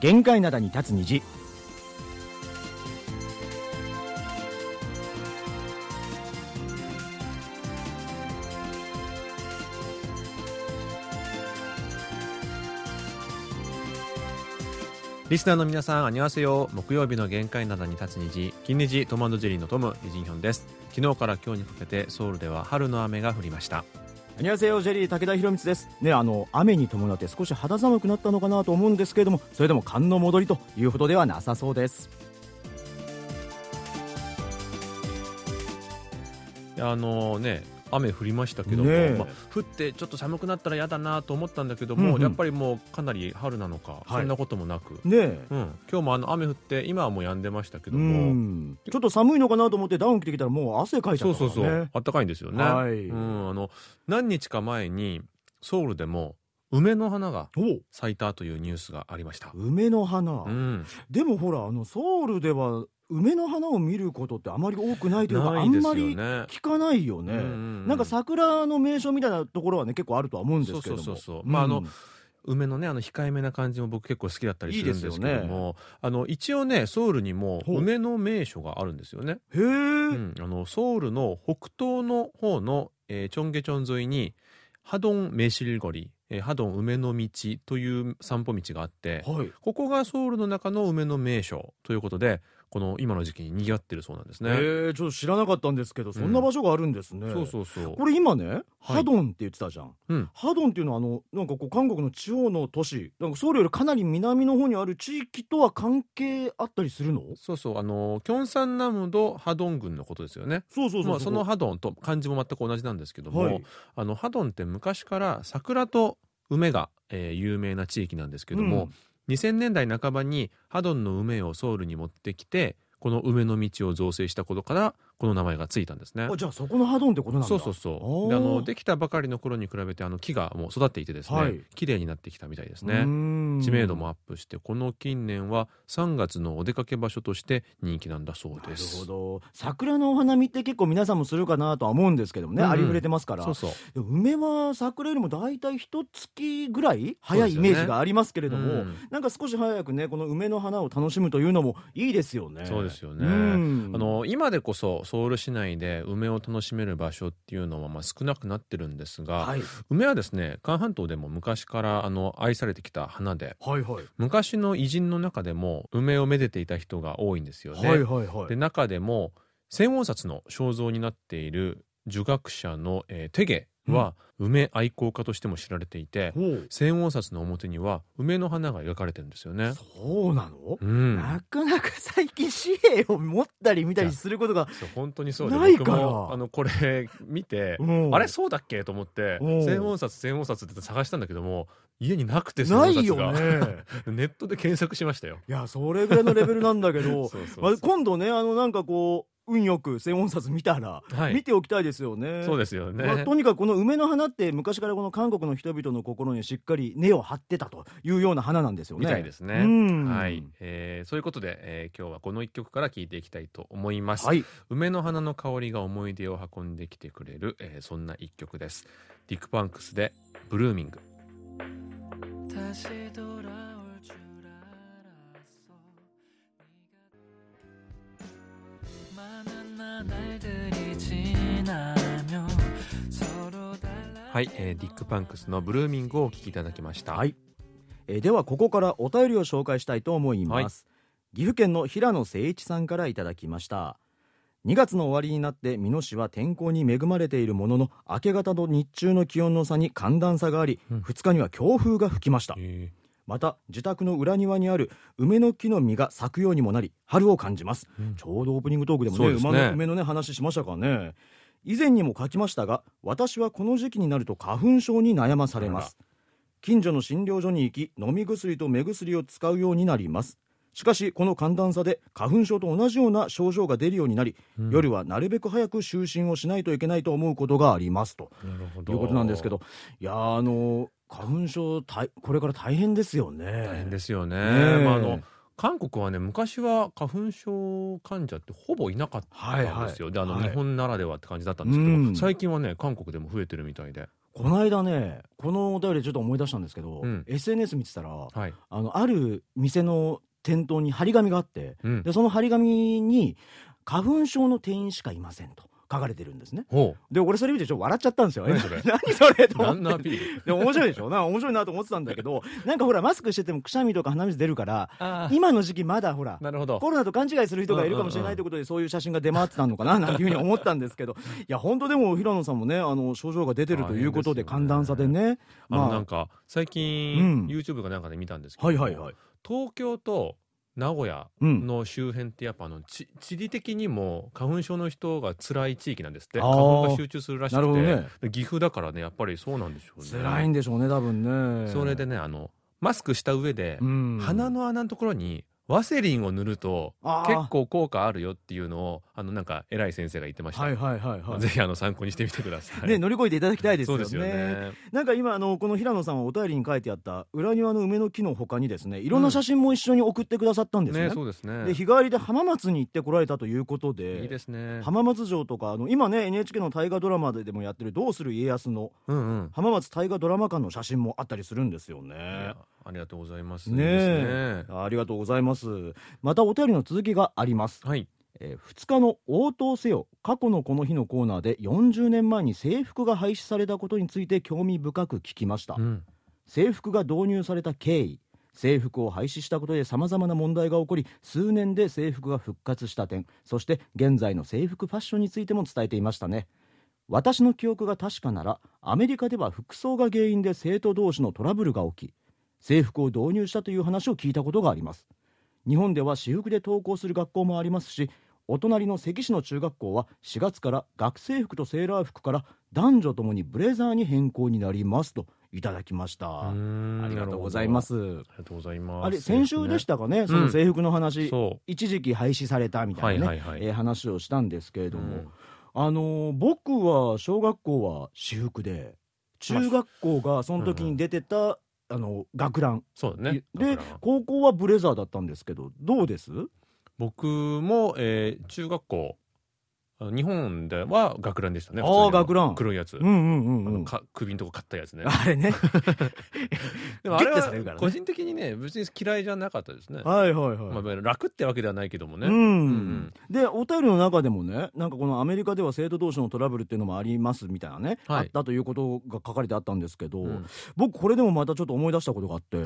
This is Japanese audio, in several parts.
限界灘に立つ虹リスナーの皆さん、あにわせよ。木曜日の限界灘に立つ虹、金虹トマジェリーのトム、イジンヒョンです。昨日から今日にかけてソウルでは春の雨が降りました。にちはジェリー武田博光です.ねあの雨に伴って少し肌寒くなったのかなと思うんですけれどもそれでも寒の戻りというほどではなさそうです。あのね、雨降りましたけども、ねえ。まあ、降ってちょっと寒くなったら嫌だなと思ったんだけども、うんうん。やっぱりもうかなり春なのか、はい。そんなこともなく、ねえ。うん、今日もあの雨降って今はもう止んでましたけどうも、ん。ちょっと寒いのかなと思ってダウン着てきたらもう汗かいちゃそうったからね。そうそう、あったかいんですよね、はい。うん、あの何日か前にソウルでも梅の花がお咲いたというニュースがありました。梅の花、うん、でもほらあのソウルでは梅の花を見ることってあまり多くないというかないですよあんまりね。聞かないよね、うんうんうん。なんか桜の名所みたいなところはね結構あるとは思うんですけれども。まああの梅のねあの控えめな感じも僕結構好きだったりするんですけども。あの一応ねソウルにも梅の名所があるんですよね、へえ、うん、あのソウルの北東の方の、えーチョンゲチョン沿いにハドンメシルゴリ、えーハドン梅の道という散歩道があってはい。ここがソウルの中の梅の名所ということでこの今の時期に賑わってるそうなんですね、へえちょっと知らなかったんですけどそんな場所があるんですね、そうそうそう。これ今ねハドンって言ってたじゃん、うん。ハドンっていうのはあのなんかこう韓国の地方の都市なんかソウルよりかなり南の方にある地域とは関係あったりするの？そうそう。あのキョンサンナムドハドン郡のことですよね。そうそうそうまあ、そのハドンと漢字も全く同じなんですけども、はい。あのハドンって昔から桜と梅が、えー有名な地域なんですけども、2000年代半ばにハドンの梅をソウルに持ってきてこの梅の道を造成したことからこの名前がついたんですね。じゃあそこのハドンってことなんだ。そうそうそう。であのできたばかりの頃に比べてあの木がもう育っていてですね、はい。綺麗になってきたみたいですうね知名度もアップしてこの近年は3月のお出かけ場所として人気なんだそうなるですほど。桜のお花見って結構皆さんもするかなとは思うんですけどもね、うんありふれてますから。そうそう。梅は桜よりも大体一月ぐらい早いイメージがありますけれども、うん。なんか少し早くねこの梅の花を楽しむというのもいいですよね。そうですよね。うん。あの今でこそソウル市内で梅を楽しめる場所っていうのはまあ少なくなってるんですが、はい、梅はですね韓半島でも昔からあの愛されてきた花ではいはい。昔の偉人の中でも梅をめでていた人が多いんですよね。はいはいはい。で中でも千音札の肖像になっている儒学者の、えーテゲは梅愛好家としても知られていて、千音札の表には梅の花が描かれてるんですよね。そうなの、うん、なかなか最近紙幣を持ったり見たりすることが、本当にそうでないから。僕もあのこれ見て、うん。あれそうだっけ？と思ってうん。千音札千音札って探したんだけども家になくて千ないよね。ネットで検索しましたよ。いやそれぐらいのレベルなんだけど。まあ、今度ねあのなんかこう運よく千音札見たら、はい。見ておきたいですよね。そうですよね、まあ、とにかくこの梅の花って昔からこの韓国の人々の心にしっかり根を張ってたというような花なんですよね。みたいですね。うん。はい、えーそういうことで、えー今日はこの一曲から聴いていきたいと思います、はい、梅の花の香りが思い出を運んできてくれる、えーそんな一曲です。ディック・パンクスで「ブルーミング」はい、えーディック・パンクスの「ブルーミング」をお聴きいただきました。はい。えーではここからお便りを紹介したいと思います、岐阜県の平野誠一さんからいただきました。2月の終わりになって美濃市は天候に恵まれているものの明け方と日中の気温の差に寒暖差があり、うん。2日には強風が吹きました。えまた自宅の裏庭にある梅の木の実が咲くようにもなり春を感じます、うん。ちょうどオープニングトークでもねね。馬の梅のね話しましたからね。以前にも書きましたが私はこの時期になると花粉症に悩まされます。近所の診療所に行き飲み薬と目薬を使うようになります。しかしこの寒暖差で花粉症と同じような症状が出るようになり、うん。夜はなるべく早く就寝をしないといけないと思うことがありますと。いうことなんですけど。いやーあの花粉症大これから大変ですよね。大変ですよね。ねえ。まあ、あの韓国はね昔は花粉症患者ってほぼいなかったんですよ、はいはい。であの、はい。日本ならではって感じだったんですけど、うん。最近はね韓国でも増えてるみたいで。この間ねこのお便りでちょっと思い出したんですけど、うん。SNS 見てたらはい。あのある店の店頭に張り紙があってうん。でその張り紙に花粉症の店員しかいませんと書かれてるんですね。ほで俺それ見てちょっと笑っちゃったんですよ。何それ？何それとう。思って。でも面白いでしょ？なんか面白いなと思ってたんだけど なんかほらマスクしててもくしゃみとか鼻水出るからあ今の時期まだほらなるほど。コロナと勘違いする人がいるかもしれないということで、そういう写真が出回ってたのかななんていうふうに思ったんですけど、いや、本当でも平野さんもね、あの症状が出てるということで、寒暖差でね、まあ、なんか最う近ん。YouTube かなんかで見たんですけど、はいはいはい、東京と名古屋うん、の周辺ってやっぱあのち地理的にも花粉症の人が辛い地域なんですって。花粉が集中するらしくて、ね、で岐阜だからねやっぱりそうなんでしょうね。辛いんでしょうね、多分ね。それでねあのマスクした上で、うん、鼻の穴のところにワセリンを塗ると結構効果あるよっていうのをあのなんか偉い先生が言ってました、はいはいはいはい。ぜひあの参考にしてみてください、ね、乗り越えていただきたいですよね。よねなんか今あのこの平野さんはお便りに書いてあった裏庭の梅の木の他にですねいろんな写真も一緒に送ってくださったんですね。ねそうですねで日帰りで浜松に行ってこられたということでいいですね浜松城とかあの今ね NHK の大河ドラマででもやってる「どうする家康」のうんうん浜松大河ドラマ館の写真もあったりするんですよいねや。ありがとうございます。ねありがとうございます。またお便りの続きがあります、はい。え2日の応答せよ過去のこの日のコーナーで40年前に制服が廃止されたことについて興味深く聞きました、うん。制服が導入された経緯制服を廃止したことでさまざまな問題が起こり数年で制服が復活した点そして現在の制服ファッションについても伝えていましたね。私の記憶が確かならアメリカでは服装が原因で生徒同士のトラブルが起き制服を導入したという話を聞いたことがあります。日本では私服で登校する学校もありますしお隣の関市の中学校は4月から学生服とセーラー服から男女ともにブレザーに変更になりますといただきました。あありがとうございます。ありがとうございます。あれ先週でしたかね、その制服の話、そ一時期廃止されたみたいなね、はいはいはい。えー話をしたんですけれう、ども、うん。あのー僕は小学校は私服で中学校がその時に出てた、あの学ラン。そうだね。で高校はブレザーだったんですけどどうです？僕も、えー中学校日本では学ランでしたねあー普通に学ラン。黒いやつ、うんうんうんうん。か首のとこ買ったやつね。あれね。でもあれは個人的にね別に嫌いじゃなかったですね、はいはいはい、まあ、楽ってわけではないけどもね、うんうんでお便りの中でもねなんかこのアメリカでは生徒同士のトラブルっていうのもありますみたいなね、はい。あったということが書かれてあったんですけど、うん。僕これでもまたちょっと思い出したことがあって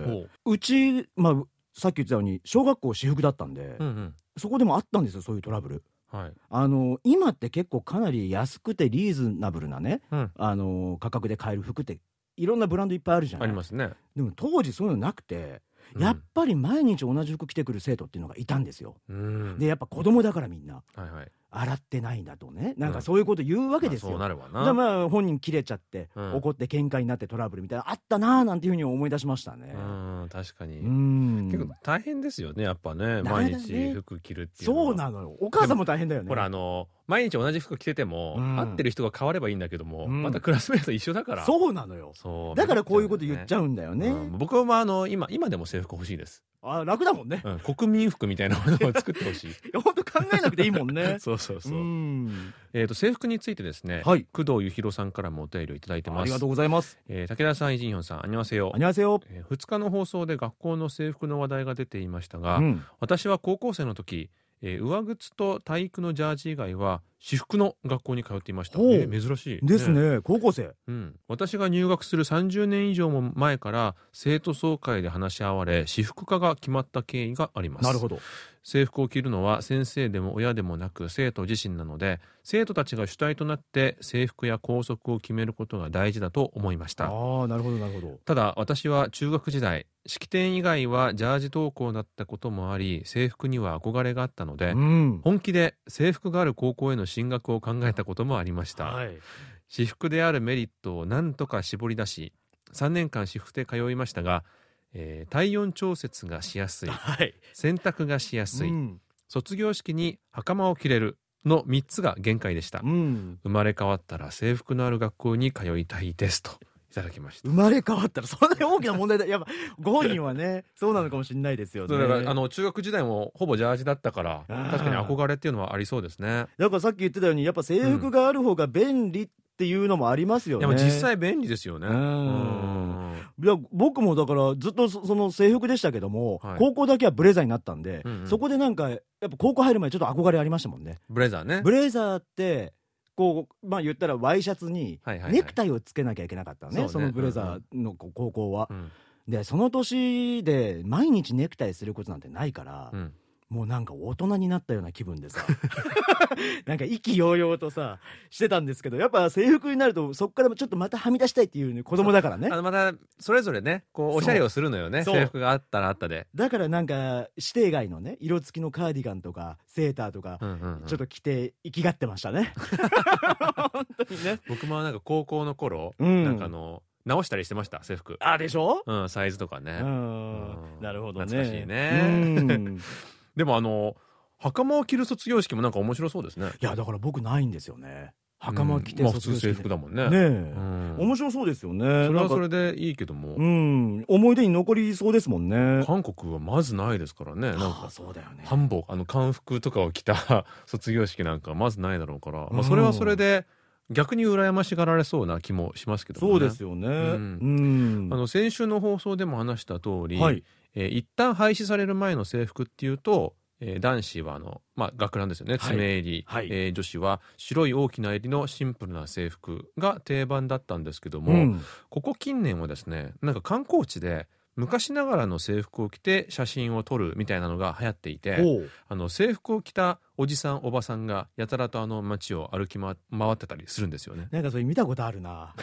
ほう。ち、まあ、さっき言ってたように小学校私服だったんで、ううんうん。そこでもあったんですよそういうトラブル。はい。あの今って結構かなり安くてリーズナブルなね、うん。あの価格で買える服っていろんなブランドいっぱいあるじゃない。ありますね、でも当時そういうのなくて、やっぱり毎日同じ服着てくる生徒っていうのがいたんですよ。うん。でやっぱ子供だからみんな。はいはい洗ってないんだとね。なんかそういうこと言うわけですよ。まあそうなるわな。じゃあまあ本人切れちゃって、うん。怒って喧嘩になってトラブルみたいなあったなーなんていうふうに思い出しましたね。うん確かに、うん。結構大変ですよねやっぱね。なかな毎日服着るっていうそうなのよ。お母さんも大変だよね。ほらあの毎日同じ服着てても、うん。合ってる人が変わればいいんだけども、うん。またクラスメート一緒だから。そうなのよ。そう。だからこういうこと言っちゃゃうんだよね。うん。僕はまああの今今でも制服欲しいです、あ楽だもんね。うん、国民服みたいなものを作ってほしい。いや本当考えなくていいもんね。そうそうそう、ん。えー、と制服についてですね、はい。工藤由弘さんからもお便りをいただいてます。ありがとうございます。えー武田さんイジンヒョンさんあにわせよあにわせよ。えー2日の放送で学校の制服の話題が出ていましたが、うん。私は高校生の時、えー上靴と体育のジャージ以外は私服の学校に通っていました、えー珍しいですね高校生。うん、私が入学する30年以上も前から生徒総会で話し合われ私服化が決まった経緯がありますなるほど。制服を着るのは先生でも親でもなく生徒自身なので生徒たちが主体となって制服や校則を決めることが大事だと思いましたああなるほどなるほど。ただ私は中学時代式典以外はジャージ登校だったこともあり制服には憧れがあったので、うん。本気で制服がある高校への進学を考えたこともありました、はい。私服であるメリットを何とか絞り出し3年間私服で通いましたが、えー体温調節がしやすい はい。洗濯がしやすい、うん。卒業式に袴を着れるの3つが限界でした、うん。生まれ変わったら制服のある学校に通いたいですといただきました生まれ変わったらそんなに大きな問題だ。やっぱご本人はね そうなのかもしれないですよね。だからあの中学時代もほぼジャージだったから確かに憧れっていうのはありそうですねだからさっき言ってたようにやっぱ制服がある方が便利っっていうのもありますよね。う実際便利ですよね。いや僕もだからずっとそその制服でしたけども、はい高校だけはブレザーになったんで、うんうんそこでなんかやっぱ高校入る前ちょっと憧れありましたもんね。ブレザーね。ブレザーってこうまあ言ったらワイシャツにはいはいはい。ネクタイをつけなきゃいけなかったのね、そうね。そのブレザーのこ高校は。うん。でその年で毎日ネクタイすることなんてないから、うんもうなんか大人になったような気分でさ。なんか意気揚々とさしてたんですけどやっぱ制服になるとそこからちょっとまたはみ出したいっていう、ね、子供だからね。あのまたそれぞれねこうおしゃれをするのよね制服があったらあったで。だからなんか指定外のね色付きのカーディガンとかセーターとか、うんうんうん。ちょっと着て生きがってましたね。本当にね。僕もなんか高校の頃、うん。なんかあの直したりしてました制服。あでしょ？うんサイズとかね。うん。うん。なるほどね。懐かしいね。うん でもあの袴を着る卒業式もなんか面白そうですね。いやだから僕ないんですよね。袴着てうんまあ普通制服だもんね。ねえ、うん。面白そうですよね。それはそれでいいけども、うん。思い出に残りそうですもんね。韓国はまずないですからね。なんかそうだよね。韓服あの韓服とかを着た卒業式なんかまずないだろうから、うん。まあそれはそれで逆に羨ましがられそうな気もしますけどもね。そうですよね。うん。あの先週の放送でも話した通り、はいえー一旦廃止される前の制服っていうと、えー男子はあの、まあ、学ランですよね。はい。爪襟、はい。えー女子は白い大きな襟のシンプルな制服が定番だったんですけども、うん。ここ近年はですねなんか観光地で昔ながらの制服を着て写真を撮るみたいなのが流行っていてあの制服を着たおじさんおばさんがやたらとあの街を歩き回回ってたりするんですよね。なんかそれ見たことあるな。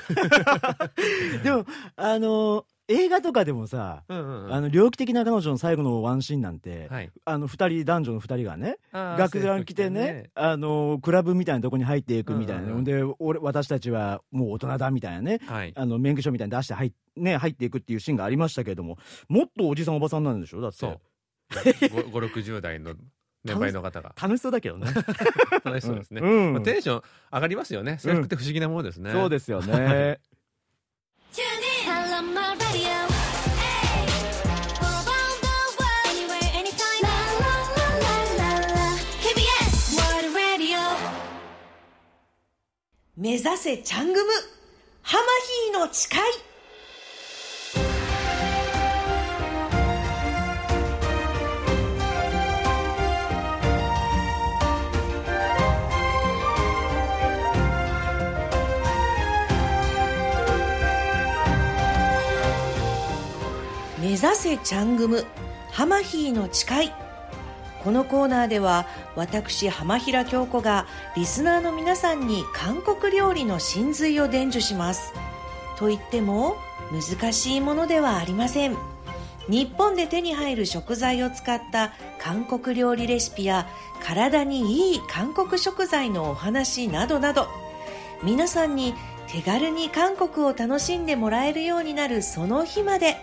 でもあの映画とかでもさうんうんうん。あの猟奇的な彼女の最後のワンシーンなんて、はい、あの二人男女の二人がね学ラン着てね。あのクラブみたいなとこに入っていくみたいな、うんうんうん。で俺私たちはもう大人だみたいなねはい、あの免許証みたいに出して入,、ね、入っていくっていうシーンがありましたけれどももっとおじさんおばさんなんでしょ？だって。そう。560代の年配の方が。楽しそうだけどね。楽しそうですね。うん。まあ、テンション上がりますよね。制服って不思議なものですね。そうですよね目指せチャングム。ハマヒーの誓い。目指せチャングム。ハマヒーの誓い。このコーナーでは私浜平京子がリスナーの皆さんに韓国料理の真髄を伝授します。と言っても難しいものではありません。日本で手に入る食材を使った韓国料理レシピや体にいい韓国食材のお話などなど皆さんに手軽に韓国を楽しんでもらえるようになるその日まで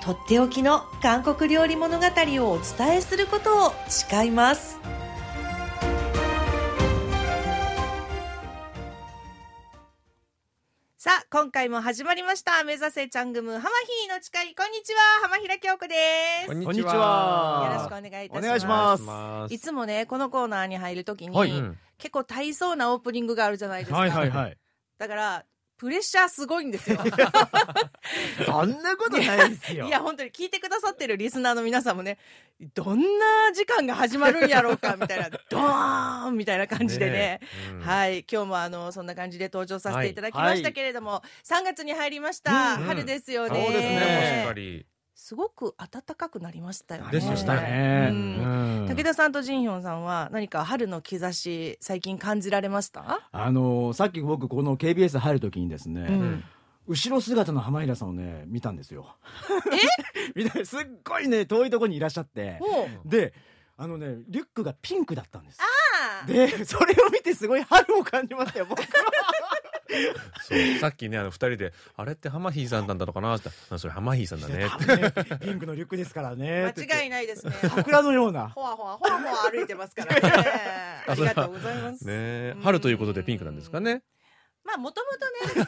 とっておきの韓国料理物語をお伝えすることを誓います。さあ今回も始まりました。目指せチャングムハマヒーの誓い。こんにちは。浜平京子です。こんにちは。よろしくお願いいたします。お願いします。いつもねこのコーナーに入るときに、はい。うん。結構大層なオープニングがあるじゃないですか、はいはいはい。だからプレッシャーすごいんですよ。そんなことないですよ。いや本当に聞いてくださってるリスナーの皆さんもねどんな時間が始まるんやろうかみたいな ドーンみたいな感じでね。ねえ。うん。はい。今日もあのそんな感じで登場させていただきましたけれども、3月に入りました、うん。春ですよそうねですね。もうしっかり。すごく暖かくなりましたよね。武田さんとジンヒョンさんは何か春の兆し最近感じられました、あのーさっき僕この KBS 入る時にですね、うん。後ろ姿の浜平さんをね見たんですよ。え？見たすっごいね遠いところにいらっしゃって。であのねリュックがピンクだったんです。でそれを見てすごい春を感じましたよ僕はそう。さっきねあの二人であれってハマヒーさんなんだのかなって。あそれハマヒーさんだね。ってピンクのリュックですからね。間違いいないですね。桜のような。ほわほわほわほわ歩いてますからね。ありがとうございます。ね。えうん。春ということでピンクなんですかね。まあもともとね。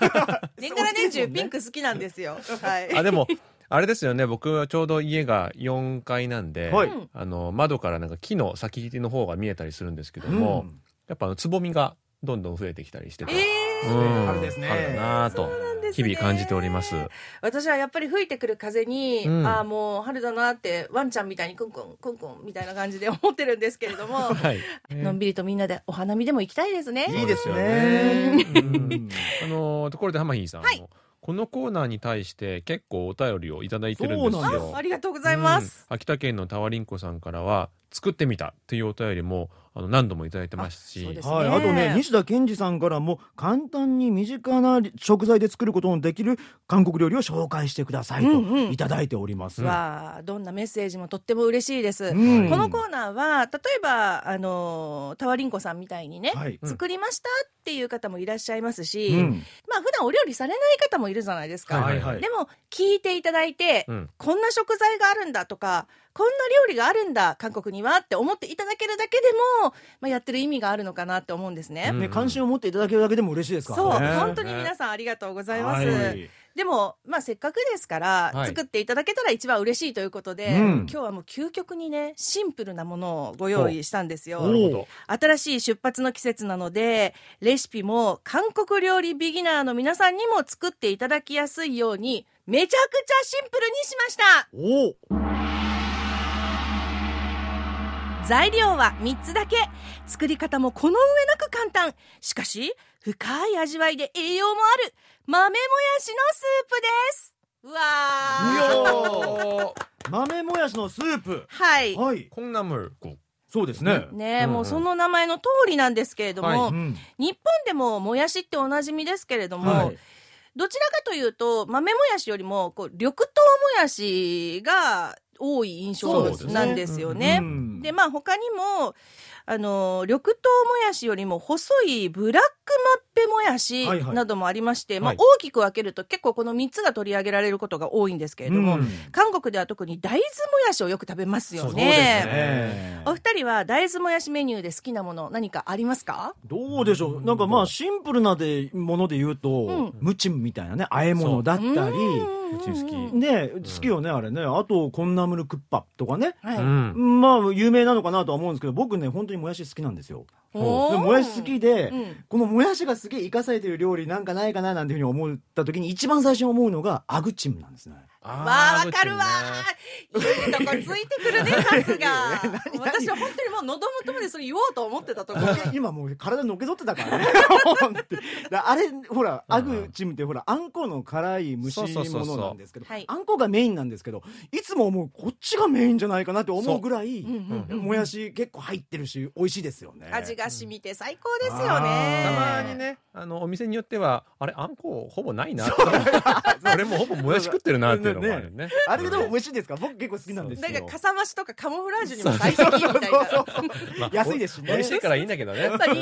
年がら年中ピンク好きなんですよ。はい。あでもあれですよね。僕はちょうど家が4階なんで、はい。あの窓からなんか木の先の方が見えたりするんですけども、やっぱあのつぼみがどんどん増えてきたりしてて、えうん春ですね春だなと日々感じております。私はやっぱり吹いてくる風に、うんああもう春だなってワンちゃんみたいにクンクンクンクンみたいな感じで思ってるんですけれども、はい。のんびりとみんなでお花見でも行きたいですね。いいですよねあのところで浜ひさん、あのこのコーナーに対して結構お便りをいただいてるんですそうなんよあ。ありがとうございます。うん秋田県のタワリンコさんからは作ってみたっていうお便りもあの何度もいただいてますし。あそうですはい、あとね西田健二さんからも簡単に身近な食材で作ることのできる韓国料理を紹介してくださいとうんうん。いただいております。わあどんなメッセージもとっても嬉しいです。うん。このコーナーは例えばあのタワリンコさんみたいにね、はい。作りましたっていう方もいらっしゃいますし、うん。まあ普段お料理されない方もいるじゃないですか。はいはい。でも聞いていただいて、うん。こんな食材があるんだとかこんな料理があるんだ韓国にはって思っていただけるだけでも、まあ、やってる意味があるのかなって思うんですね。うんね、関心を持っていただけるだけでも嬉しいですからそう、ね。本当に皆さんありがとうございます。はいでも、まあ、せっかくですから、はい作っていただけたら一番嬉しいということで、うん今日はもう究極にねシンプルなものをご用意したんですよ。おなるほど新しい出発の季節なのでレシピも韓国料理ビギナーの皆さんにも作っていただきやすいようにめちゃくちゃシンプルにしました材料は3つだけ。作り方もこの上なく簡単。しかし深い味わいで栄養もある豆もやしのスープです。わー。豆もやしのスープ。はい、はい、こんなもそうですね。ね、ううん、もうその名前の通りなんですけれども、はい。うん、日本でももやしっておなじみですけれども、はい、どちらかというと豆もやしよりもこう緑豆もやしが多い印象なんですよね。うんでまあ他にもあの緑豆もやしよりも細いブラックマッペもやしはいはい。などもありまして、まあはい、大きく分けると結構この3つが取り上げられることが多いんですけれども、うん。韓国では特に大豆もやしをよく食べますよそうですね。ねお二人は大豆もやしメニューで好きなもの何かありますか？どうでしょう。なんかまあシンプルなでもので言うと、ん。ムチムみたいなね和え物だったり好き。ね好きよねあれね。あとコンナムルクッパとかね。はい、うん。まあ有名なのかなとは思うんですけど僕ね本当にもやし好きなんですよ。もやし好きで、うん。このもやしがすげえ生かされてる料理なんかないかななんていうふうに思った時に一番最初に思うのがアグチムなんですねわあ、わかるわー。いいとこついてくるね、さすが。私は本当にもう喉元までそれ言おうと思ってたとこ。ろ。今もう体のけぞってたからね。あれほらアグチムってほらあんこの辛い蒸し物なんですけどはい。あんこがメインなんですけどいつも思うこっちがメインじゃないかなって思うぐらいもやし結構入ってるし美味しいですよね。味が染みて最高ですよあね。たまに。ねあのお店によってはあれあんこほぼないな。俺もほぼもやし食ってるなっていうのもあるね。あれでも美味しいんですか？僕結構好きなんですよ。なんかかさ増しとかカモフラージュにも最適みたいな。安いですしね。美味しいからいいんだけどね。やっぱり、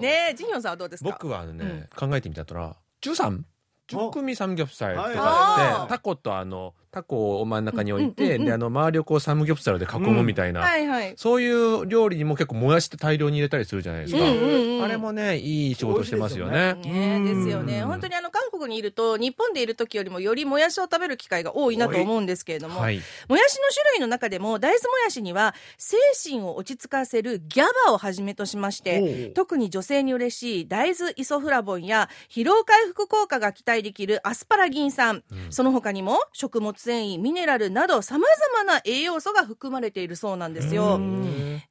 ねジニョンさんはどうですか？僕はね、考えてみたら、中三中組三魚夫妻とかで、タコとあの、タコを真ん中に置いて、うんうんうんうん。であの周りをこうサムギョプサルで囲むみたいな、はいはい。そういう料理にも結構もやしって大量に入れたりするじゃないですか、うんうんうん。あれもねいい仕事してますよね。ねうんですよね。本当にあの韓国にいると日本でいる時よりもよりもやしを食べる機会が多いなと思うんですけれども、はい。もやしの種類の中でも大豆もやしには精神を落ち着かせるギャバをはじめとしまして特に女性に嬉しい大豆イソフラボンや疲労回復効果が期待できるアスパラギン酸、その他にも食物繊維ミネラルなどさまざまな栄養素が含まれているそうなんですよ。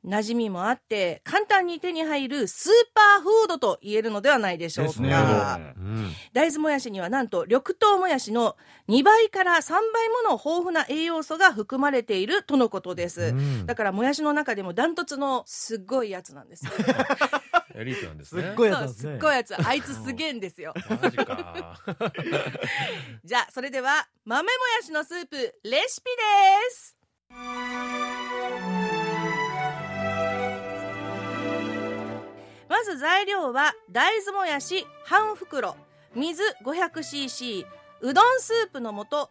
馴染みもあって簡単に手に入るスーパーフードと言えるのではないでしょうですね。か。うん大豆もやしにはなんと緑豆もやしの2倍から3倍もの豊富な栄養素が含まれているとのことです、うん。だからもやしの中でもダントツのすっごいやつなんですよエリートなんですすっねごいやつね。すっごいやつ。あいつすげえんですよ。マジか。じゃあそれでは豆もやしのスープレシピです。まず材料は大豆もやし半袋。水 500cc うどんスープの素1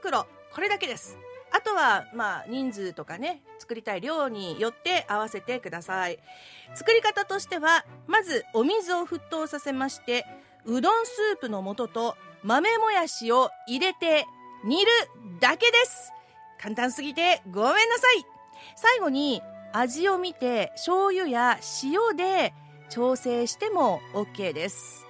袋。これだけですあとはまあ人数とかね作りたい量によって合わせてください。作り方としてはまずお水を沸騰させましてうどんスープの素と豆もやしを入れて煮るだけです。簡単すぎてごめんなさい。最後に味を見て醤油や塩で調整しても OK です。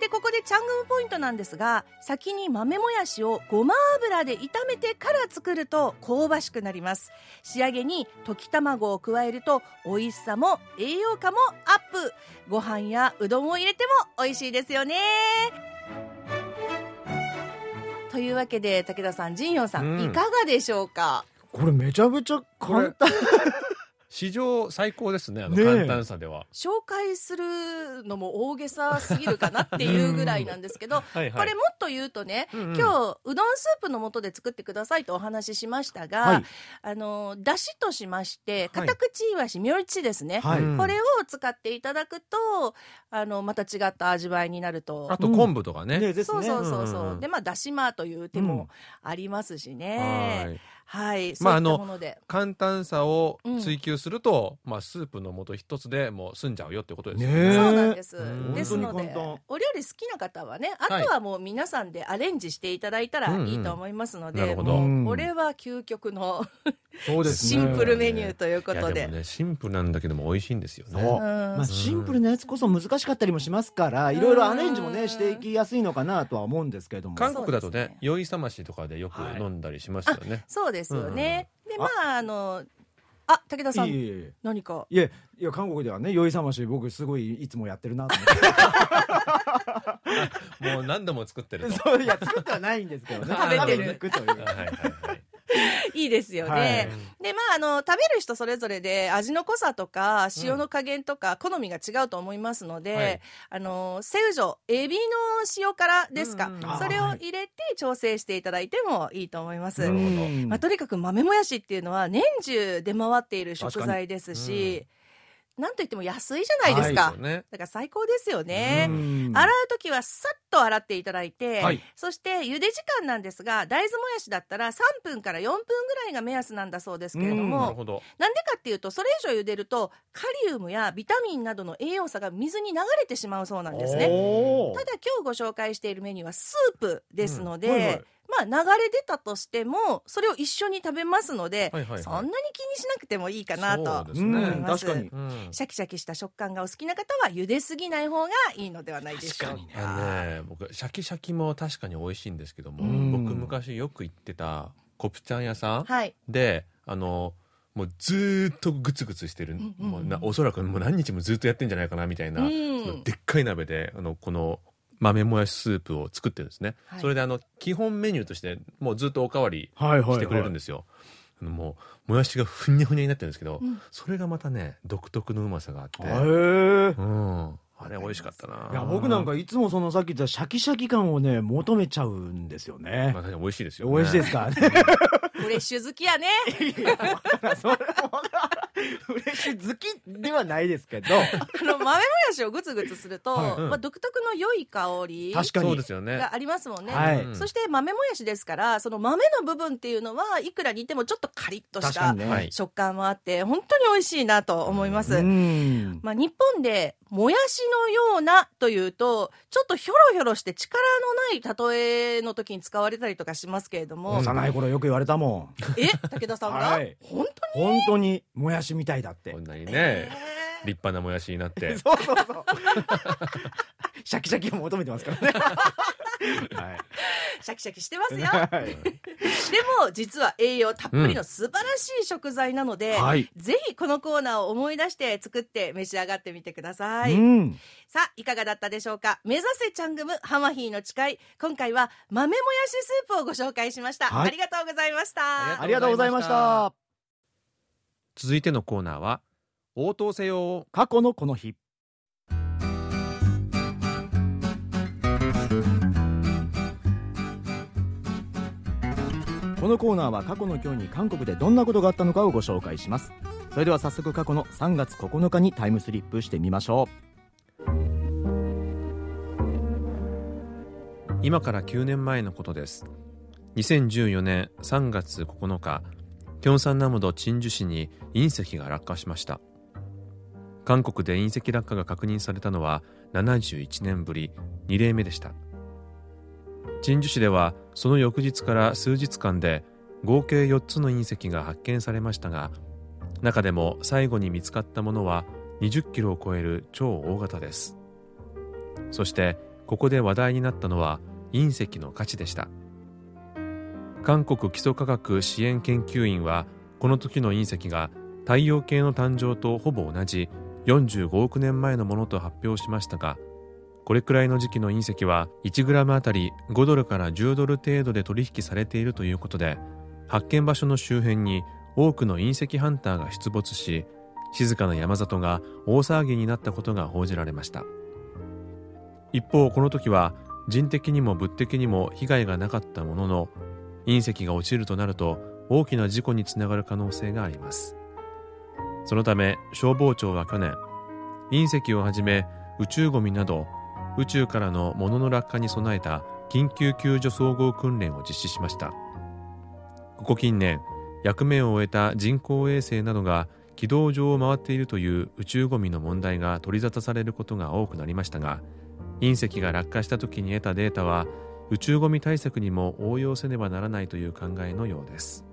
でここでチャングムポイントなんですが先に豆もやしをごま油で炒めてから作ると香ばしくなります。仕上げに溶き卵を加えると美味しさも栄養価もアップ。ご飯やうどんを入れても美味しいですよね。というわけで武田さん陣陽さん、うん。いかがでしょうか？これめちゃめちゃ簡単史上最高ですねあの簡単さでは、紹介するのも大げさすぎるかなっていうぐらいなんですけど、はいはい。これもっと言うとね、うんうん。今日うどんスープの素で作ってくださいとお話ししましたが、はい。あのだしとしましてはい。片口いわしみょうちですね、はい、うん。これを使っていただくとあのまた違った味わいになると。あと昆布とかね、ねですね。そうそうそうそう、うんうんうん。でまあだしまという手もありますしはね、いはい、そういまああの簡単さを追求すると、まあスープの素一つでもう済んじゃうよってことですよね。そうなんです。うん。ですのでお料理好きな方はねあとはもう皆さんでアレンジしていただいたらいいと思いますので、うんうん。うこれは究極のそうですシねンプルメニューというこいやとでねシンプルなんだけども美味しいんですよね。まあ、シンプルなやつこそ難しかったりもしますからいろいろアレンジもうんねしていきやすいのかなとは思うんですけれども。韓国だとねね酔いさましとかでよく飲んだりしますよね、そうですよね、でまあああのあ武田さんいえいえ何か？いえいや韓国ではね酔いさまし僕すごいいつもやってるなと思って。もう何度も作ってると。そういや作ってはないんですけどね。食べてる。食べに行くという。はいはいはい いいですよね、はい。でまああの食べる人それぞれで味の濃さとか塩の加減とか好みが違うと思いますので、はい。あのセウジョエビの塩辛ですか、うん。うんそれを入れて調整していただいてもいいと思います、なるほど。うんまあ、とにかく豆もやしっていうのは年中出回っている食材ですし、なんといっても安いじゃないですか、すよね。だから最高ですよね、うん。洗う時はさっと洗っていただいて、はい。そして茹で時間なんですが大豆もやしだったら3分から4分ぐらいが目安なんだそうですけれども、なんでかっていうとそれ以上茹でるとカリウムやビタミンなどの栄養素が水に流れてしまうそうなんですね。ただ今日ご紹介しているメニューはスープですので、うんはいはいまあ流れ出たとしてもそれを一緒に食べますので、はいはいはい。そんなに気にしなくてもいいかなそうとですね。うん確かに。うん。シャキシャキした食感がお好きな方は茹ですぎない方がいいのではないでしょうか。あのね僕シャキシャキも確かに美味しいんですけども、うん。僕昔よく行ってたコプチャン屋さんはい。であのもうずーっとグツグツしてる、んうんもうなおそらくもう何日もずっとやってんじゃないかなみたいな、うん。でっかい鍋であのこの豆もやしスープを作ってるんですね、はい。それであの基本メニューとしてもうずっとおかわりしてくれるんですよ、もうもやしがふにゃふにゃになってるんですけど、うん。それがまたね独特のうまさがあって、へーうん、あれ美味しかったな。いや僕なんかいつもそのさっき言ったシャキシャキ感をね求めちゃうんですよね。まあ、美味しいですよ、ね、美味しいですか？らねフレッシュ好きやね。それもフレッシュ好きではないですけど。あの豆もやしをグツグツすると、はい。うんまあ、独特の良い香り確かに。そうですよね。がありますもんね。はい。うんそして豆もやしですからその豆の部分っていうのはいくら煮てもちょっとカリッとした確かにね、はい。食感もあって本当に美味しいなと思います。うん。まあ、日本でもやしのようなというとちょっとひょろひょろして力のない例えの時に使われたりとかしますけれども、幼い頃よく言われたもんえ武田さんが、はい。本当に？本当にもやしみたいだって。こんなにね、え立派なもやしになって。そうそうそうシャキシャキを求めてますからね。はい。ーシャキシャキしてますよ。はい。でも実は栄養たっぷりの素晴らしい食材なので、はい。ぜひこのコーナーを思い出して作って召し上がってみてください、うん。さあいかがだったでしょうか？目指せチャングムハマヒーの誓い今回は豆もやしスープをご紹介しました、はい。ありがとうございました。ありがとうございました。続いてのコーナーは応答せよ。過去のこの日このコーナーは過去の今日に韓国でどんなことがあったのかをご紹介します。それでは早速過去の3月9日にタイムスリップしてみましょう。今から9年前のことです。2014年3月9日ピョンサンナムドチンジュ市に隕石が落下しました。韓国で隕石落下が確認されたのは71年ぶり2例目でした。チンジュ市ではその翌日から数日間で合計4つの隕石が発見されましたが中でも最後に見つかったものは20キロを超える超大型です。そしてここで話題になったのは隕石の価値でした。韓国基礎科学支援研究院はこの時の隕石が太陽系の誕生とほぼ同じ45億年前のものと発表しましたがこれくらいの時期の隕石は 1g あたり5ドルから10ドル程度で取引されているということで発見場所の周辺に多くの隕石ハンターが出没し静かな山里が大騒ぎになったことが報じられました。一方この時は人的にも物的にも被害がなかったものの隕石が落ちるとなると大きな事故につながる可能性があります。そのため消防庁は去年隕石をはじめ宇宙ゴミなど宇宙からの物の落下に備えた緊急救助総合訓練を実施しました。ここ近年役目を終えた人工衛星などが軌道上を回っているという宇宙ゴミの問題が取り沙汰されることが多くなりましたが隕石が落下した時に得たデータは宇宙ゴミ対策にも応用せねばならないという考えのようです。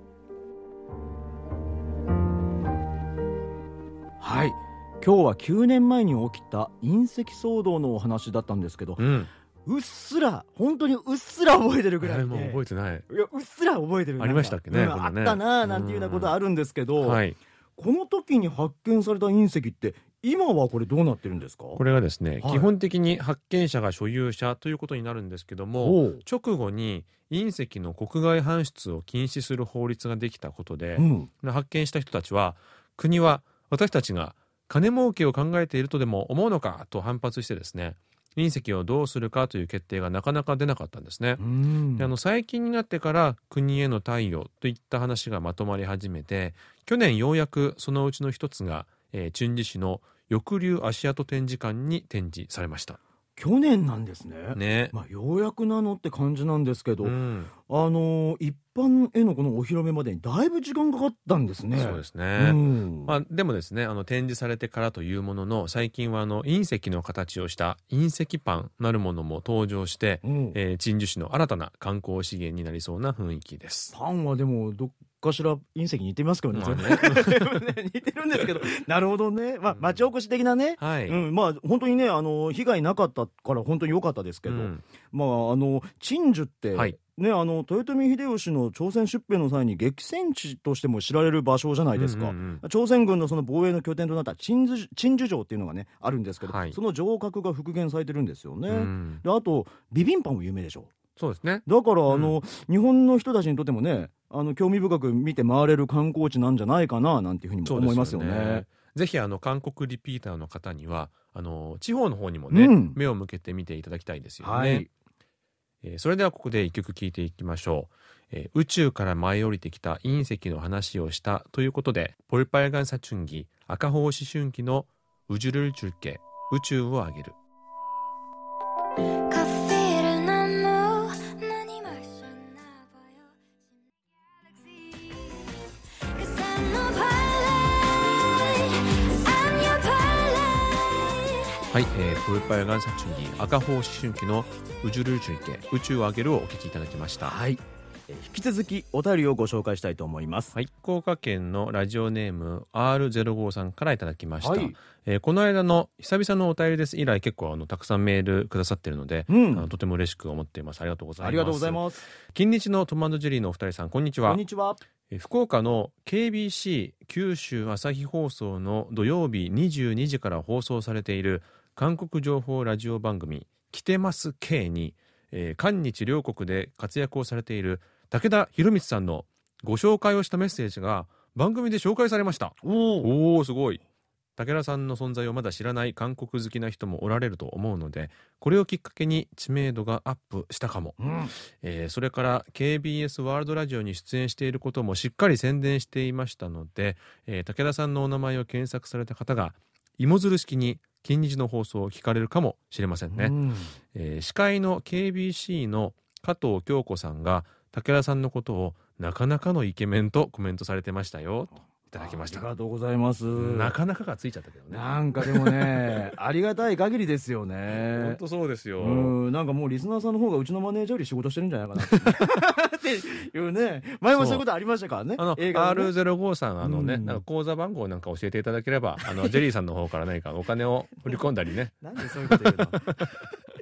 はい。今日は9年前に起きた隕石騒動のお話だったんですけど、うん。うっすら本当にうっすら覚えてるぐらいで、もう覚えてない。いやうっすら覚えてるありましたっけねねうんあったなあなんていうようなことあるんですけど、はい。この時に発見された隕石って今はこれどうなってるんですか？これがですね、はい。基本的に発見者が所有者ということになるんですけども直後に隕石の国外搬出を禁止する法律ができたことでう、ん。発見した人たちは国は私たちが金儲けを考えているとでも思うのか？と反発してですね隕石をどうするかという決定がなかなか出なかったんですね。うんであの最近になってから国への貸与といった話がまとまり始めて去年ようやくそのうちの一つが、えー、チュンジ市の翼竜足跡展示館に展示されました。去年なんですねね。まあ、ようやくなのって感じなんですけど、うん、あのー一般へのこのお披露目までにだいぶ時間かかったんですね。そうですね。うんまあ、でもですねあの展示されてからというものの最近はあの隕石の形をした隕石パンなるものも登場して、うんえー、鎮守市の新たな観光資源になりそうな雰囲気です。パンはでもどっかしら隕石に似てますけどね,、まあね。ね 似てるんですけど。なるほどね、まあ、町おこし的なね、はい、うん、まあ本当にねあの被害なかったから本当に良かったですけど、うん。まああの鎮守って、はい。ねあの豊臣秀吉の朝鮮出兵の際に激戦地としても知られる場所じゃないですか、うんうんうん朝鮮軍のその防衛の拠点となった鎮守鎮守城っていうのがねあるんですけど、はい。その城郭が復元されてるんですよね、うん。であとビビンパンも有名でしょ。そうですね。だからあの、日本の人たちにとってもねあの興味深く見て回れる観光地なんじゃないかななんていうふうにも思いますよね。ぜひあの韓国リピーターの方にはあの地方の方にもね、うん。目を向けて見ていただきたいですよね。はい。えーそれではここで一曲聴いていきましょう、えー宇宙から舞い降りてきた隕石の話をしたということでポルパイガンサチュンギ赤穂思春期のウジュルルチュルケ宇宙をあげるはい、えーポルパイガンサチュンギ赤穂思春期のウジュルルチュルケ宇宙をあげるをお聴きいただきました。はい。えー引き続きお便りをご紹介したいと思います。はい、福岡県のラジオネーム R05 さんからいただきました、はい。えーこの間の久々のお便りです。以来結構あのたくさんメールくださってるので、うん。あのとても嬉しく思っています。ありがとうございます。ありがとうございます。近日のトマトジェリーのお二人さんこんにちは。こんにちは。えー福岡の KBC 九州朝日放送の土曜日22時から放送されている韓国情報ラジオ番組「来てます K に」えー韓日両国で活躍をされている武田博光さんのご紹介をしたメッセージが番組で紹介されましたおお。すごい武田さんの存在をまだ知らない韓国好きな人もおられると思うのでこれをきっかけに知名度がアップしたかもうん。えーそれから KBS ワールドラジオに出演していることもしっかり宣伝していましたので、えー武田さんのお名前を検索された方が芋づる式に近日の放送を聞かれるかもしれませんね、うん。えー司会の KBC の加藤京子さんが武田さんのことをなかなかのイケメンとコメントされてましたよ。といただきました。ありがとうございます。なかなかがついちゃったけどね。なんかでもね、ありがたい限りですよ本ね。当そうですよ、うん、なんかもうリスナーさんの方がうちのマネージャーより仕事してるんじゃないかなっていうね。前もそういうことありましたからね。あのね。R05 さん、あのね、うん。なんか口座番号なんか教えていただければ、あの、ジェリーさんの方から何かお金を振り込んだりね。なんでそういうこと言うの？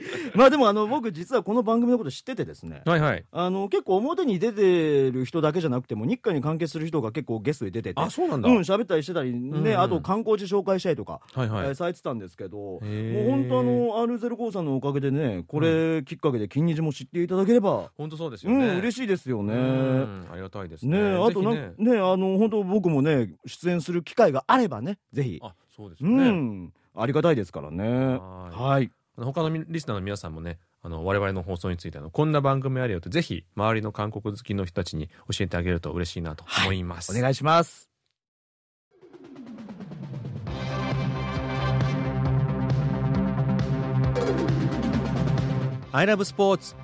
まあでもあの僕実はこの番組のこと知っててですね。はいはい。あの結構表に出てる人だけじゃなくても日韓に関係する人が結構ゲストに出てて。あそうなんだ、うん喋ったりしてたりね、うんうんあと観光地紹介したりとか、はいはい、えーされてたんですけどもう本当あの R05 さんのおかげでねこれきっかけで金日も知っていただければ本当そうですうんよね、嬉しいですよね。うんありがたいですね。ねあとなね。ねあの本当僕もね出演する機会があればねぜひ。あそうですね、ん。ありがたいですからね。はい。はいあの他のリスナーの皆さんもねあの我々の放送についてあのこんな番組あるよってぜひ周りの韓国好きの人たちに教えてあげると嬉しいなと思います、お願いします。アイラブスポーツ。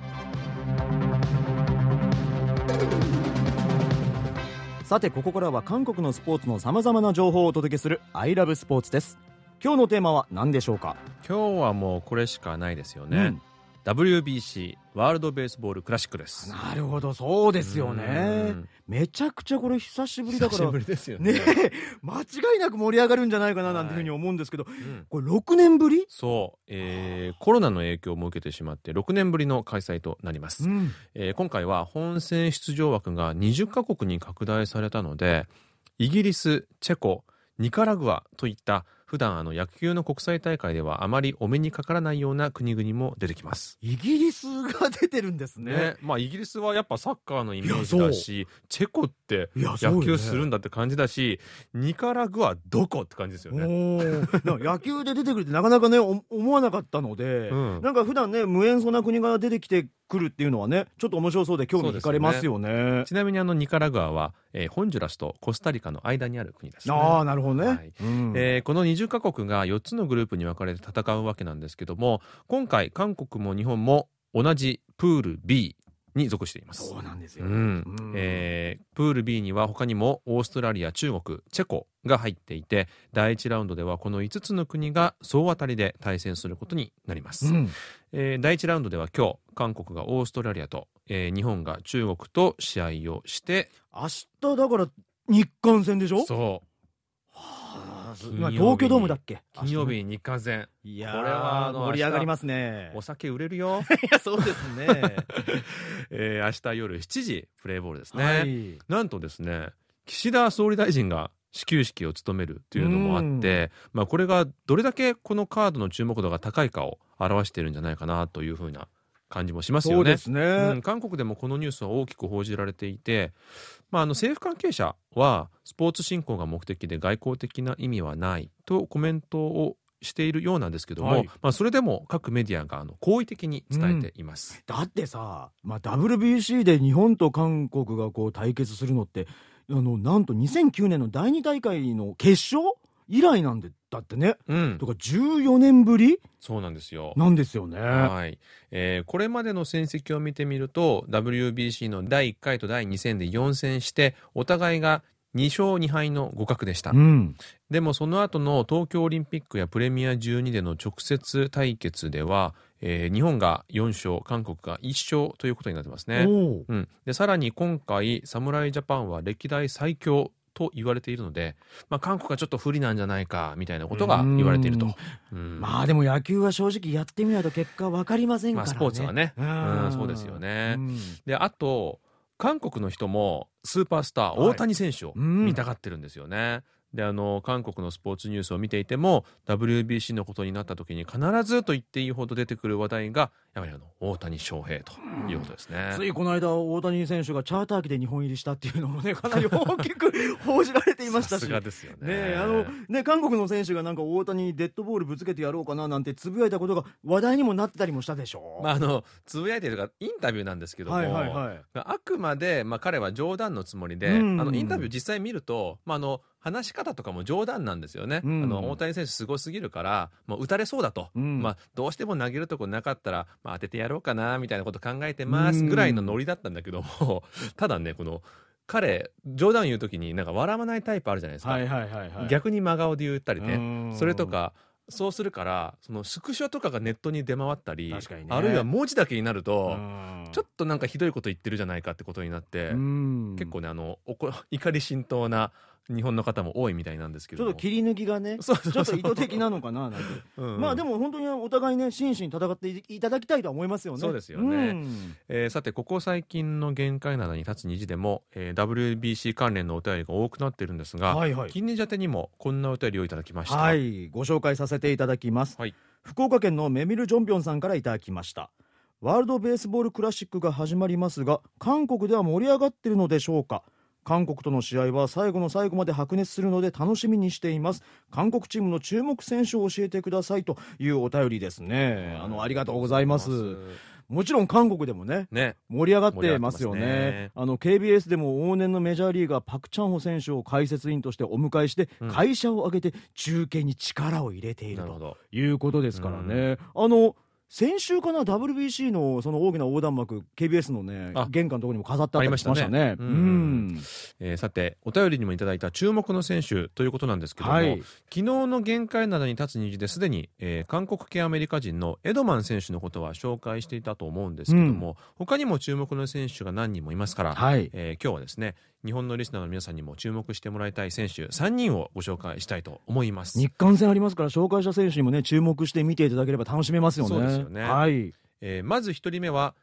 さてここからは韓国のスポーツのさまざまな情報をお届けする「アイラブスポーツです今日のテーマは何でしょうか？今日はもうこれしかないですよね、うん。WBC ワールドベースボールクラシックです。なるほどそうですようねん。めちゃくちゃこれ久しぶりだから。久しぶりですよね。ね間違いなく盛り上がるんじゃないかななんていうふうに思うんですけど、うん。これ6年ぶり？そう、えーコロナの影響も受けてしまって6年ぶりの開催となります、ん。えー今回は本戦出場枠が20カ国に拡大されたのでイギリスチェコニカラグアといった普段あの野球の国際大会ではあまりお目にかからないような国々も出てきます。イギリスが出てるんですね。ね、まあイギリスはやっぱサッカーのイメージだしチェコって野球するんだって感じだし、ニカラグアどこって感じですよね。野球で出てくるってなかなかねお思わなかったので、うん。なんか普段ね無縁そうな国が出てきてくるっていうのはねちょっと面白そうで興味惹かれますよね。ちなみにあのニカラグアは、えーホンジュラスとコスタリカの間にある国です、ね。ああなるほどね、はい。うん。えーこの20カ国が4つのグループに分かれて戦うわけなんですけども今回韓国も日本も同じプール B に属しています。そうなんですよ、うん。うん。えープール B には他にもオーストラリア中国チェコが入っていて第1ラウンドではこの5つの国が総当たりで対戦することになります、うん。えー第1ラウンドでは今日韓国がオーストラリアと、えー日本が中国と試合をして明日だから日韓戦でしょ？そうはあ金曜日に。東京ドームだっけ？金曜日に日韓戦いやーこれはあの盛り上がりますね。お酒売れるよ、いやそうですね。えー明日夜7時プレーボールですね、はい。なんとですね岸田総理大臣が始球式を務めるというのもあって、まあ、これがどれだけこのカードの注目度が高いかを表しているんじゃないかなというふうな感じもしますよね。そうですね、うん、韓国でもこのニュースは大きく報じられていて、まあ、あの政府関係者はスポーツ振興が目的で外交的な意味はないとコメントをしているようなんですけども、はいまあ、それでも各メディアがあの好意的に伝えています。だってさ、まあ、WBC で日本と韓国がこう対決するのってあのなんと2009年の第2大会の決勝以来なんでだってね。うん。とか14年ぶり？そうなんですよ。なんですよね。はい。えーこれまでの戦績を見てみると WBC の第1回と第2戦で4戦してお互いが2勝2敗の互角でした、うん、でもその後の東京オリンピックやプレミア12での直接対決では、えー日本が4勝韓国が1勝ということになってますね、う。ん、でさらに今回侍ジャパンは歴代最強と言われているので、まあ、韓国がちょっと不利なんじゃないかみたいなことが言われていると。うん。まあでも野球は正直やってみないと結果分かりませんからね。まあスポーツはね。うん。うんそうですよね。うん。であと韓国の人もスーパースターはい。大谷選手をうん。見たがってるんですよね。であの韓国のスポーツニュースを見ていても WBC のことになった時に必ずと言っていいほど出てくる話題がやはりあの大谷翔平ということですね。ついこの間大谷選手がチャーター機で日本入りしたっていうのもね かなり大きく報じられていましたしさですよね。ねえあのね韓国の選手がなんか大谷にデッドボールぶつけてやろうかななんてつぶやいたことが話題にもなってたりもしたでしょ。まあ、あのつぶやいてるかインタビューなんですけども、はいはいはい。あくまで、まあ、彼は冗談のつもりで、うんあのインタビュー実際見ると、まあ、あの話し方とかも冗談なんですよね、うんあの大谷選手すごすぎるからもう打たれそうだと、うんまあ、どうしても投げるとこなかったら、まあ、当ててやろうかなみたいなこと考えてますぐらいのノリだったんだけども、ただねこの彼冗談言う時になんか笑わないタイプあるじゃないですか、はいはいはいはい。逆に真顔で言ったりね、うん。それとかそうするからそのスクショとかがネットに出回ったり、ね。あるいは文字だけになると、うん。ちょっとなんかひどいこと言ってるじゃないかってことになって、うん。結構ねあの 怒り心頭な日本の方も多いみたいなんですけど。もちょっと切り抜きがねちょっと意図的なのかななんて。うん。うんまあでも本当にお互いね真摯に戦っていただきたいとは思いますよね。そうですよね。うん。えーさてここ最近の限界灘に立つ虹でも、えー WBC 関連のお便りが多くなってるんですが、はいはい。金利ジャテにもこんなお便りをいただきました、はいご紹介させていただきます、はい。福岡県のメミル・ジョンピョンさんからいただきました。ワールドベースボールクラシックが始まりますが韓国では盛り上がっているのでしょうか？韓国との試合は最後の最後まで白熱するので楽しみにしています。韓国チームの注目選手を教えてくださいというお便りですね。あのありがとうございます。もちろん韓国でもねね。盛り上がってますよね。ね。あの KBS でも往年のメジャーリーガーパク・チャンホ選手を解説員としてお迎えして、うん。会社を挙げて中継に力を入れているということですからね、あの先週かな WBC のその大きな横断幕 KBS のねあ玄関のところにも飾ってありしましたね。さてお便りにもいただいた注目の選手ということなんですけども、はい。昨日の限界などに立つ虹ですでに、えー韓国系アメリカ人のエドマン選手のことは紹介していたと思うんですけども、他にも注目の選手が何人もいますから、はい。えー今日はですね日本のリスナーの皆さんにも注目してもらいたい選手3人をご紹介したいと思います。日韓戦ありますから紹介した選手にもね注目して見ていただければ楽しめますよね。そうですよね。はい。えーまず1人目は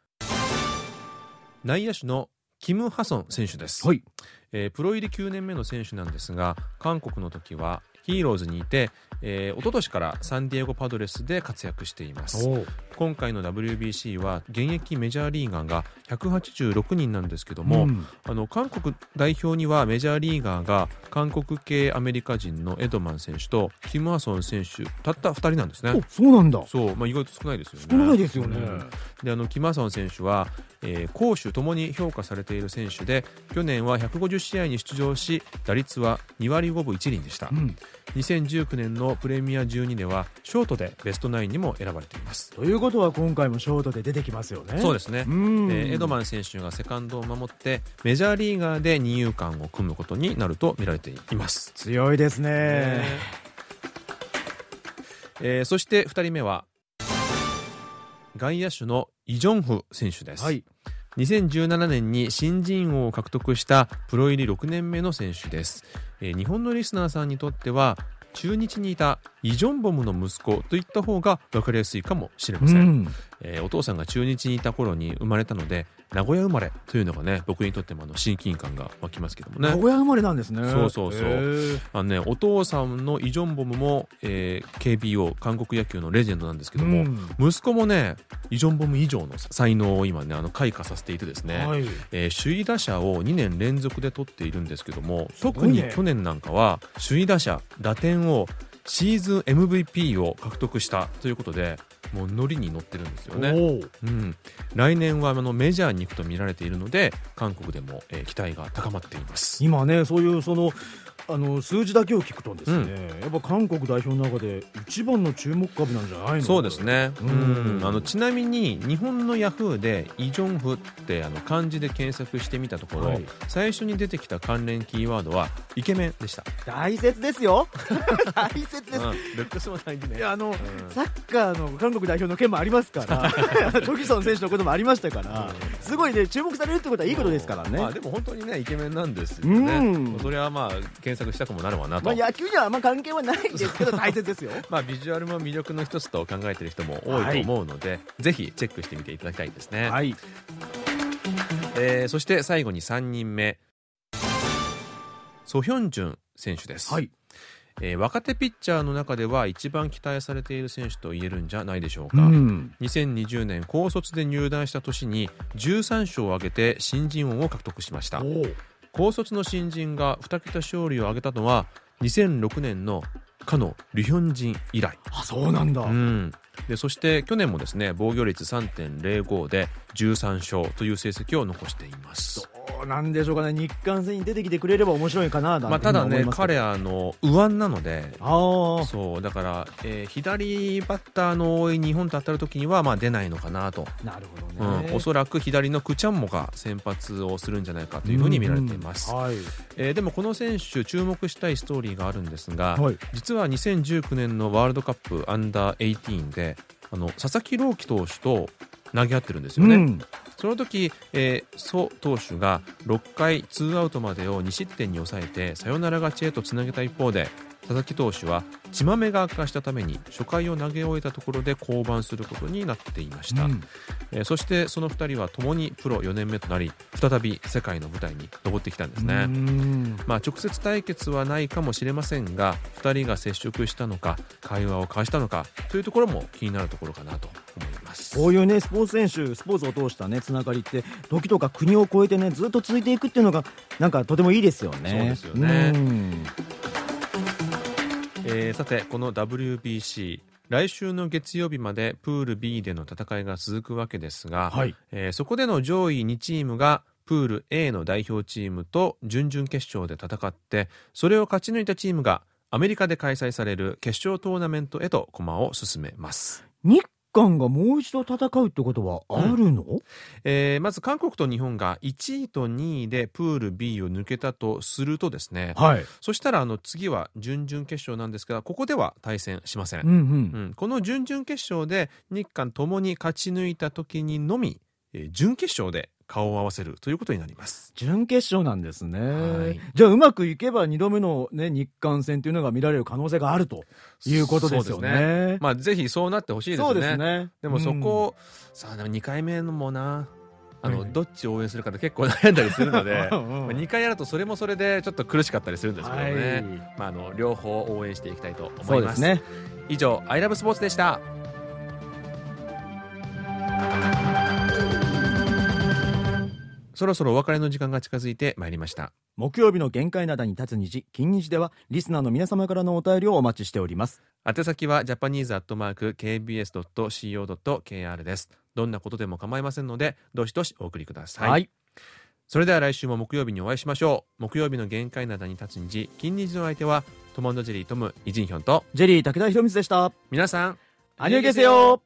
内野手のキム・ハソン選手です、はい。えープロ入り9年目の選手なんですが韓国の時はヒーローズにいて、えー、一昨年からサンディエゴ・パドレスで活躍しています。今回の WBC は現役メジャーリーガーが186人なんですけども、ん。あの韓国代表にはメジャーリーガーが韓国系アメリカ人のエドマン選手とキム・ハソン選手たった2人なんですね。おそうなんだ。そう、まあ、意外と少ないですよね。少ないですよね。うん。であのキム・ハソン選手は、えー攻守ともに評価されている選手で去年は150試合に出場し打率は2割5分1厘でした、うん。2019年のプレミア12ではショートでベストナインにも選ばれています。ということは今回もショートで出てきますよね。そうですね、うん。えーエドマン選手がセカンドを守ってメジャーリーガーで二遊間を組むことになると見られています、強いですね。えーそして2人目は外野手のイ・ジョンフ選手です、はい。2017年に新人王を獲得したプロ入り6年目の選手です、えー日本のリスナーさんにとっては中日にいたイ・ジョンボムの息子といった方が分かりやすいかもしれません、うんえーお父さんが中日にいた頃に生まれたので名古屋生まれというのがね僕にとってもあの親近感が湧きますけどもね。名古屋生まれなんですね。そうそうそう。あのねお父さんのイ・ジョンボムも、えー KBO 韓国野球のレジェンドなんですけども、うん。息子もねイ・ジョンボム以上の才能を今ねあの開花させていてですね、はい。えー首位打者を2年連続で取っているんですけども特に去年なんかは首位打者打点をシーズン MVP を獲得したということでもうノリに乗ってるんですよね、うん、来年はあのメジャーに行くと見られているので韓国でも、えー期待が高まっています。今ねそういうそのあの数字だけを聞くとですね、やっぱ韓国代表の中で一番の注目株なんじゃないの？そうですね、ううん。ん、あのちなみに日本のヤフーでイ・ジョンフってあの漢字で検索してみたところ、はい。最初に出てきた関連キーワードはイケメンでした、大切ですよ。大切です、うん、ルックスも大事ね。いやあの、ん。サッカーの韓国代表の件もありますからチョギソン選手のこともありましたから、すごいね注目されるってことはいいことですからね、まあでも本当にねイケメンなんですようねんそれはまあ検索したくもなるわなと、まあ、野球にはあんま関係はないんですけど大切ですよ。まあビジュアルも魅力の一つと考えている人も多いと思うので、ぜひチェックしてみていただきたいですね、はい。えーそして最後に3人目。ソヒョンジュン選手です、はい。えー若手ピッチャーの中では一番期待されている選手と言えるんじゃないでしょううか、ん2020年高卒で入団した年に13勝を挙げて新人王を獲得しました高卒の新人が2桁勝利を挙げたのは2006年のかのリヒョンジン以来、あそうなんだ、うん、でそして去年もですね防御率3.05で13勝という成績を残しています。どうなんでしょうかね。日韓戦に出てきてくれれば面白いかなまあ、ただね彼あの右腕なのでああそうだから、えー左バッターの多い日本と当たる時にはまあ出ないのかなと、なるほうどね、ん、おそらく左のクチャンモが先発をするんじゃないかというふうに見られています、うんはい。えーでもこの選手注目したいストーリーがあるんですが、はい。実は2019年のワールドカップアンダー18であの佐々木朗希投手と投げ合ってるんですよね、うん。その時、えーソ投手が6回ツーアウトまでを2失点に抑えてサヨナラ勝ちへとつなげた一方で佐々木投手は血まめが悪化したために初回を投げ終えたところで降板することになっていました、うん。えーそしてその2人は共にプロ4年目となり再び世界の舞台に上ってきたんですね、うん。まあ、直接対決はないかもしれませんが2人が接触したのか会話を交わしたのかというところも気になるところかなと思います。こういうねスポーツ選手スポーツを通したねつながりって時とか国を越えてねずっと続いていくっていうのがなんかとてもいいですよね。そうですよね。うんえーさてこの WBC 来週の月曜日までプール B での戦いが続くわけですが、はい。えーそこでの上位2チームがプール A の代表チームと準々決勝で戦ってそれを勝ち抜いたチームがアメリカで開催される決勝トーナメントへと駒を進めます、日韓がもう一度戦うってことはあるの、えーまず韓国と日本が1位と2位でプール B を抜けたとするとですね。はい。そしたらあの次は準々決勝なんですがここでは対戦しません。うんうん。うん、この準々決勝で日韓ともに勝ち抜いた時にのみ、えー準決勝で顔を合わせるということになります。準決勝なんですね、はい。じゃあうまくいけば2度目の、ね、日韓戦というのが見られる可能性があるということですよそうですね。まあぜひそうなってほしいですね。ですね。でもそこ、さあでも2回目のもなあの、はいどっちを応援するかで結構悩んだりするので、うんうんまあ、2回やるとそれもそれでちょっと苦しかったりするんですけどね、はい。まあ、あの両方応援していきたいと思そいうまですすね。以上「アイラブスポーツでしたそろそろお別れの時間が近づいてまいりました。木曜日の限界灘に立つ虹金日ではリスナーの皆様からのお便りをお待ちしております。宛先はジャパニーズアットマーク KBS.CO.KR です。どんなことでも構いませんのでどしどしお送りください、はい。それでは来週も木曜日にお会いしましょう。木曜日の限界灘に立つ虹金日の相手はトモンドジェリートムイジンヒョンとジェリー武田博光でした。皆さんアニョゲセヨ